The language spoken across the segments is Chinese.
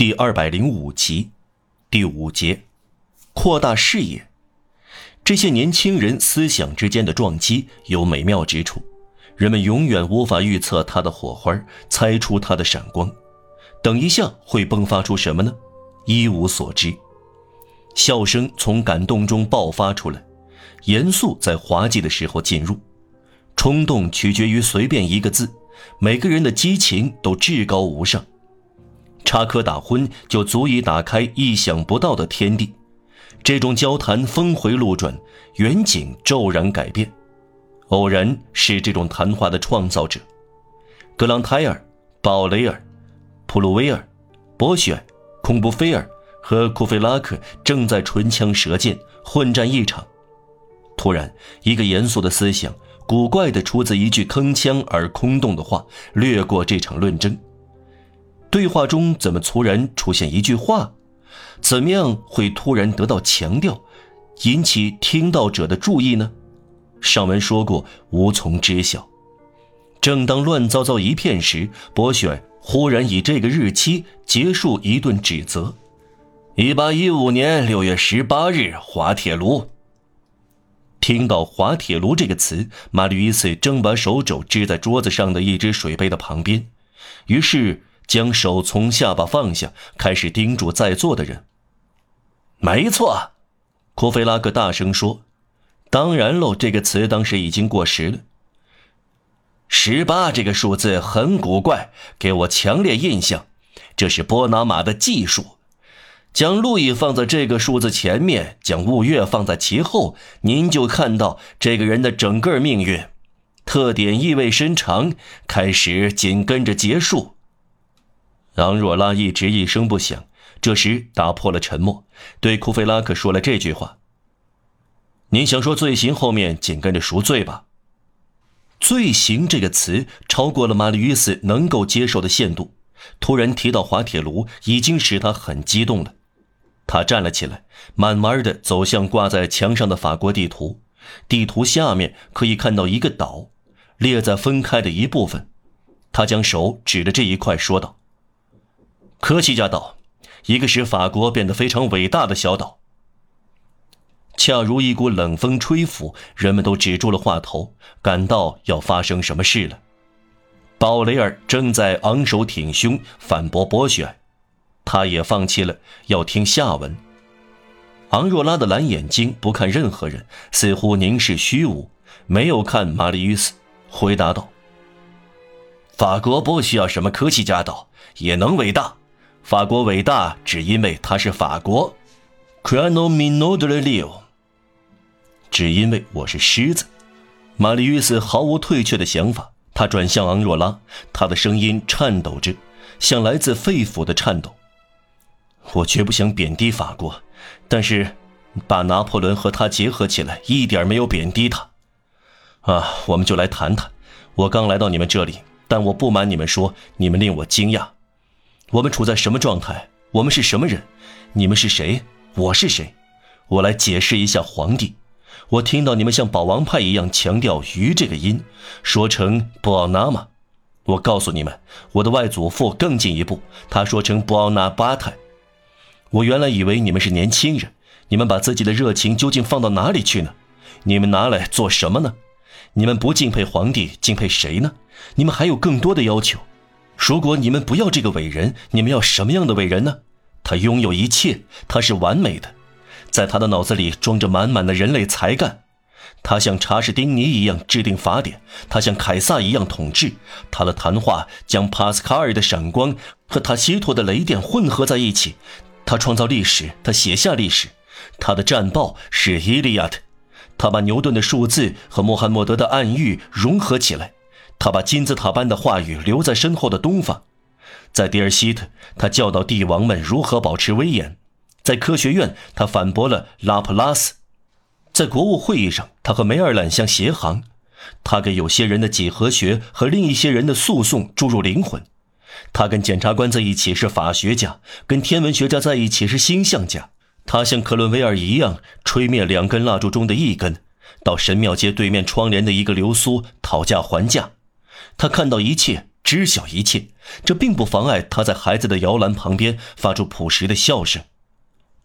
第二百零五集，第五节，扩大视野。这些年轻人思想之间的撞击有美妙之处，人们永远无法预测它的火花，猜出它的闪光。等一下会迸发出什么呢？一无所知。笑声从感动中爆发出来，严肃在滑稽的时候进入，冲动取决于随便一个字。每个人的激情都至高无上。插科打诨就足以打开意想不到的天地，这种交谈峰回路转，远景骤然改变。偶然是这种谈话的创造者，格朗泰尔、鲍雷尔、普鲁威尔、博雪、孔布菲尔和库菲拉克正在唇枪舌剑，混战一场。突然，一个严肃的思想，古怪的出自一句铿锵而空洞的话，掠过这场论争。对话中怎么突然出现一句话？怎么样会突然得到强调，引起听到者的注意呢？上文说过，无从知晓。正当乱糟糟一片时，博选忽然以这个日期结束一顿指责：“一八一五年六月十八日，滑铁卢。”听到“滑铁卢”这个词，马吕伊斯正把手肘支在桌子上的一只水杯的旁边，于是。将手从下巴放下，开始叮嘱在座的人。没错，库菲拉克大声说：“当然喽，这个词当时已经过时了。十八这个数字很古怪，给我强烈印象。这是波拿马的技术，将路易放在这个数字前面，将雾月放在其后，您就看到这个人的整个命运。特点意味深长，开始紧跟着结束。”昂若拉一直一声不响，这时打破了沉默，对库菲拉克说了这句话：“您想说罪行后面紧跟着赎罪吧？”“罪行”这个词超过了马里乌斯能够接受的限度。突然提到滑铁卢，已经使他很激动了。他站了起来，慢慢的走向挂在墙上的法国地图。地图下面可以看到一个岛，裂在分开的一部分。他将手指着这一块，说道。科西嘉岛，一个使法国变得非常伟大的小岛。恰如一股冷风吹拂，人们都止住了话头，感到要发生什么事了。鲍雷尔正在昂首挺胸反驳波雪，他也放弃了要听下文。昂若拉的蓝眼睛不看任何人，似乎凝视虚无，没有看玛丽·与斯，回答道：“法国不需要什么科西嘉岛，也能伟大。”法国伟大，只因为它是法国。Crano mino delio，。只因为我是狮子。玛丽·斯毫无退却的想法。他转向昂若拉，他的声音颤抖着，像来自肺腑的颤抖。我绝不想贬低法国，但是把拿破仑和他结合起来，一点没有贬低他。啊，我们就来谈谈。我刚来到你们这里，但我不瞒你们说，你们令我惊讶。我们处在什么状态？我们是什么人？你们是谁？我是谁？我来解释一下，皇帝。我听到你们像保王派一样强调“鱼”这个音，说成“布奥纳玛”。我告诉你们，我的外祖父更进一步，他说成“布奥纳巴泰”。我原来以为你们是年轻人，你们把自己的热情究竟放到哪里去呢？你们拿来做什么呢？你们不敬佩皇帝，敬佩谁呢？你们还有更多的要求。如果你们不要这个伟人，你们要什么样的伟人呢？他拥有一切，他是完美的，在他的脑子里装着满满的人类才干。他像查士丁尼一样制定法典，他像凯撒一样统治。他的谈话将帕斯卡尔的闪光和塔西佗的雷电混合在一起。他创造历史，他写下历史。他的战报是《伊利亚特》，他把牛顿的数字和穆罕默德的暗喻融合起来。他把金字塔般的话语留在身后的东方，在迪尔西特，他教导帝王们如何保持威严；在科学院，他反驳了拉普拉斯；在国务会议上，他和梅尔兰相协行；他给有些人的几何学和另一些人的诉讼注入灵魂；他跟检察官在一起是法学家，跟天文学家在一起是星象家；他像克伦威尔一样吹灭两根蜡烛中的一根，到神庙街对面窗帘的一个流苏讨价还价。他看到一切，知晓一切，这并不妨碍他在孩子的摇篮旁边发出朴实的笑声。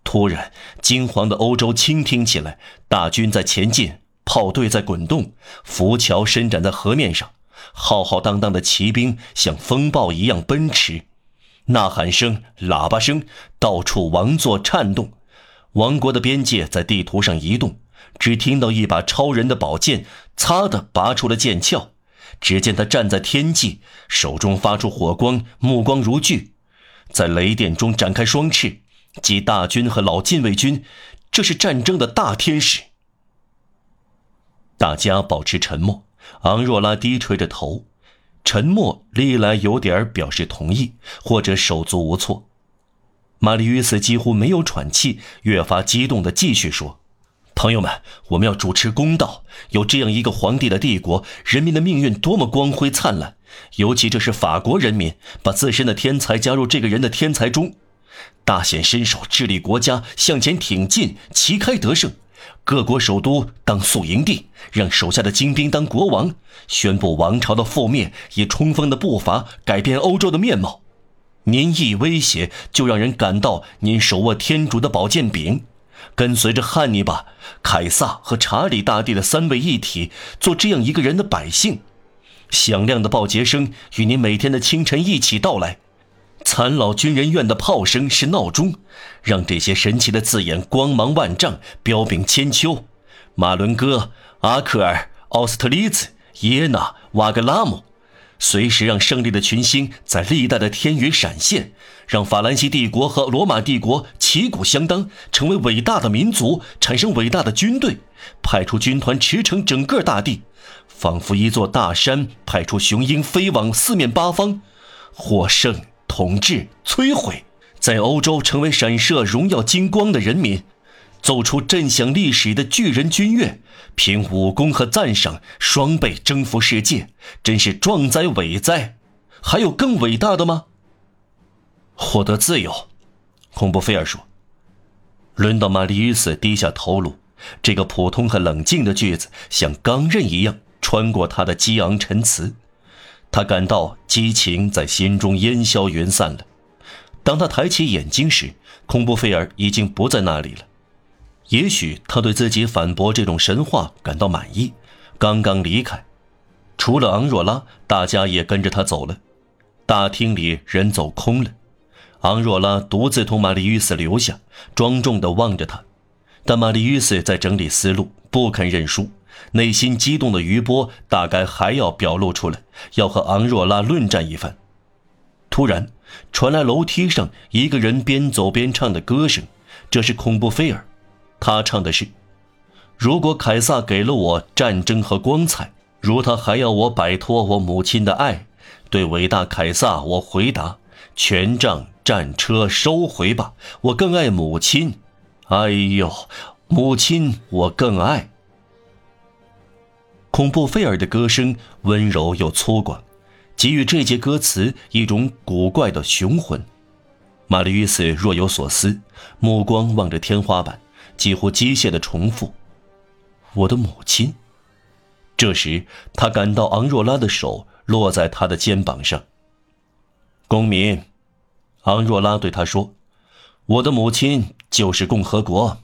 突然，金黄的欧洲倾听起来，大军在前进，炮队在滚动，浮桥伸展在河面上，浩浩荡荡的骑兵像风暴一样奔驰，呐喊声、喇叭声，到处王座颤动，王国的边界在地图上移动。只听到一把超人的宝剑“擦”的拔出了剑鞘，只见他站在天际，手中发出火光，目光如炬，在雷电中展开双翅，击大军和老禁卫军。这是战争的大天使。大家保持沉默，昂若拉低垂着头，沉默历来有点表示同意，或者手足无措。玛丽·约瑟几乎没有喘气，越发激动地继续说。朋友们，我们要主持公道。有这样一个皇帝的帝国，人民的命运多么光辉灿烂！尤其这是法国人民把自身的天才加入这个人的天才中，大显身手，治理国家向前挺进，旗开得胜。各国首都当宿营地，让手下的精兵当国王，宣布王朝的覆灭，以冲锋的步伐改变欧洲的面貌。您一威胁，就让人感到您手握天主的宝剑柄。跟随着汉尼拔、凯撒和查理大帝的三位一体，做这样一个人的百姓。响亮的报捷声与您每天的清晨一起到来。残老军人院的炮声是闹钟，让这些神奇的字眼光芒万丈，彪炳千秋。马伦哥、阿克尔、奥斯特利茨、耶纳、瓦格拉姆。随时让胜利的群星在历代的天宇闪现，让法兰西帝国和罗马帝国旗鼓相当，成为伟大的民族，产生伟大的军队，派出军团驰骋整个大地，仿佛一座大山，派出雄鹰飞往四面八方，获胜、统治、摧毁，在欧洲成为闪射荣耀金光的人民。奏出震响历史的巨人军乐，凭武功和赞赏双倍征服世界，真是壮哉伟哉！还有更伟大的吗？获得自由，孔布菲尔说。轮到玛丽·与斯低下头颅，这个普通和冷静的句子像钢刃一样穿过他的激昂陈词，他感到激情在心中烟消云散了。当他抬起眼睛时，孔布菲尔已经不在那里了。也许他对自己反驳这种神话感到满意，刚刚离开，除了昂若拉，大家也跟着他走了。大厅里人走空了，昂若拉独自同玛丽·与斯留下，庄重地望着他。但玛丽·与斯在整理思路，不肯认输，内心激动的余波大概还要表露出来，要和昂若拉论战一番。突然，传来楼梯上一个人边走边唱的歌声，这是恐怖菲尔。他唱的是：“如果凯撒给了我战争和光彩，如他还要我摆脱我母亲的爱，对伟大凯撒，我回答：权杖、战车收回吧，我更爱母亲。哎呦，母亲，我更爱。”恐怖菲尔的歌声温柔又粗犷，给予这节歌词一种古怪的雄浑。玛丽·与斯若有所思，目光望着天花板。几乎机械的重复：“我的母亲。”这时，他感到昂若拉的手落在他的肩膀上。公民，昂若拉对他说：“我的母亲就是共和国。”